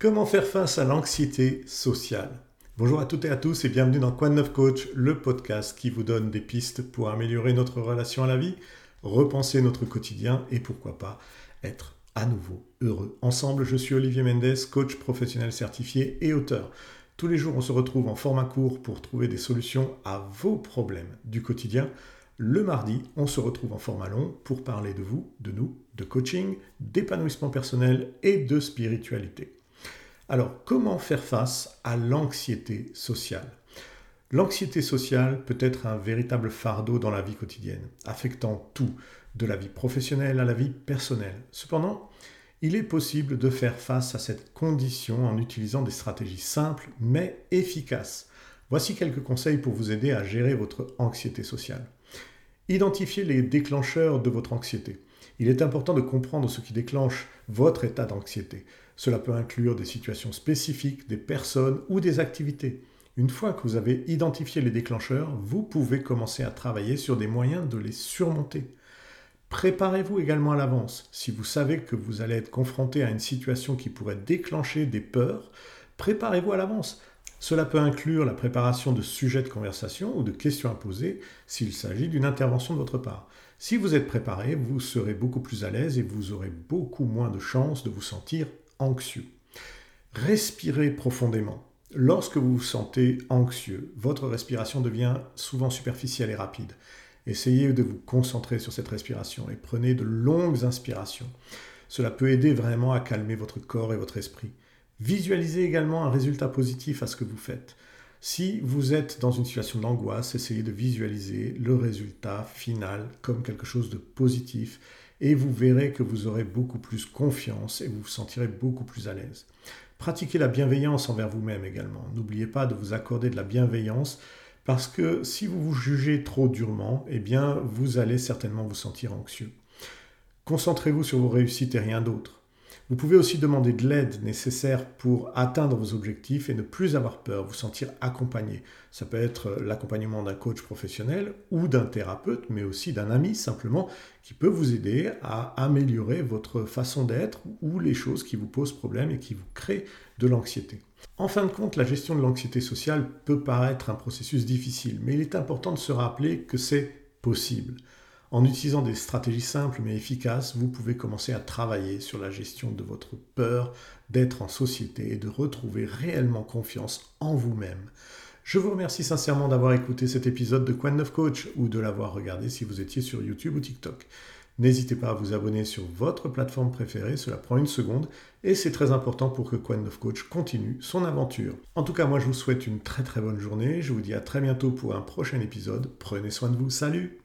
Comment faire face à l'anxiété sociale? Bonjour à toutes et à tous et bienvenue dans Quoi Neuf Coach, le podcast qui vous donne des pistes pour améliorer notre relation à la vie, repenser notre quotidien et pourquoi pas être à nouveau heureux. Ensemble, je suis Olivier Mendes, coach professionnel certifié et auteur. Tous les jours, on se retrouve en format court pour trouver des solutions à vos problèmes du quotidien le mardi, on se retrouve en format long pour parler de vous, de nous, de coaching, d'épanouissement personnel et de spiritualité. Alors, comment faire face à l'anxiété sociale? L'anxiété sociale peut être un véritable fardeau dans la vie quotidienne, affectant tout, de la vie professionnelle à la vie personnelle. Cependant, il est possible de faire face à cette condition en utilisant des stratégies simples mais efficaces. Voici quelques conseils pour vous aider à gérer votre anxiété sociale. Identifiez les déclencheurs de votre anxiété. Il est important de comprendre ce qui déclenche votre état d'anxiété. Cela peut inclure des situations spécifiques, des personnes ou des activités. Une fois que vous avez identifié les déclencheurs, vous pouvez commencer à travailler sur des moyens de les surmonter. Préparez-vous également à l'avance. Si vous savez que vous allez être confronté à une situation qui pourrait déclencher des peurs, préparez-vous à l'avance. Cela peut inclure la préparation de sujets de conversation ou de questions à poser s'il s'agit d'une intervention de votre part. Si vous êtes préparé, vous serez beaucoup plus à l'aise et vous aurez beaucoup moins de chances de vous sentir anxieux. Respirez profondément. Lorsque vous vous sentez anxieux, votre respiration devient souvent superficielle et rapide. Essayez de vous concentrer sur cette respiration et prenez de longues inspirations. Cela peut aider vraiment à calmer votre corps et votre esprit. Visualisez également un résultat positif à ce que vous faites. Si vous êtes dans une situation d'angoisse, essayez de visualiser le résultat final comme quelque chose de positif et vous verrez que vous aurez beaucoup plus confiance et vous vous sentirez beaucoup plus à l'aise. Pratiquez la bienveillance envers vous-même également. N'oubliez pas de vous accorder de la bienveillance parce que si vous vous jugez trop durement, eh bien vous allez certainement vous sentir anxieux. Concentrez-vous sur vos réussites et rien d'autre. Vous pouvez aussi demander de l'aide nécessaire pour atteindre vos objectifs et ne plus avoir peur, vous sentir accompagné. Ça peut être l'accompagnement d'un coach professionnel ou d'un thérapeute, mais aussi d'un ami simplement qui peut vous aider à améliorer votre façon d'être ou les choses qui vous posent problème et qui vous créent de l'anxiété. En fin de compte, la gestion de l'anxiété sociale peut paraître un processus difficile, mais il est important de se rappeler que c'est possible. En utilisant des stratégies simples mais efficaces, vous pouvez commencer à travailler sur la gestion de votre peur d'être en société et de retrouver réellement confiance en vous-même. Je vous remercie sincèrement d'avoir écouté cet épisode de Quan 9 Coach ou de l'avoir regardé si vous étiez sur YouTube ou TikTok. N'hésitez pas à vous abonner sur votre plateforme préférée, cela prend une seconde et c'est très important pour que Quan 9 Coach continue son aventure. En tout cas, moi je vous souhaite une très très bonne journée, je vous dis à très bientôt pour un prochain épisode, prenez soin de vous, salut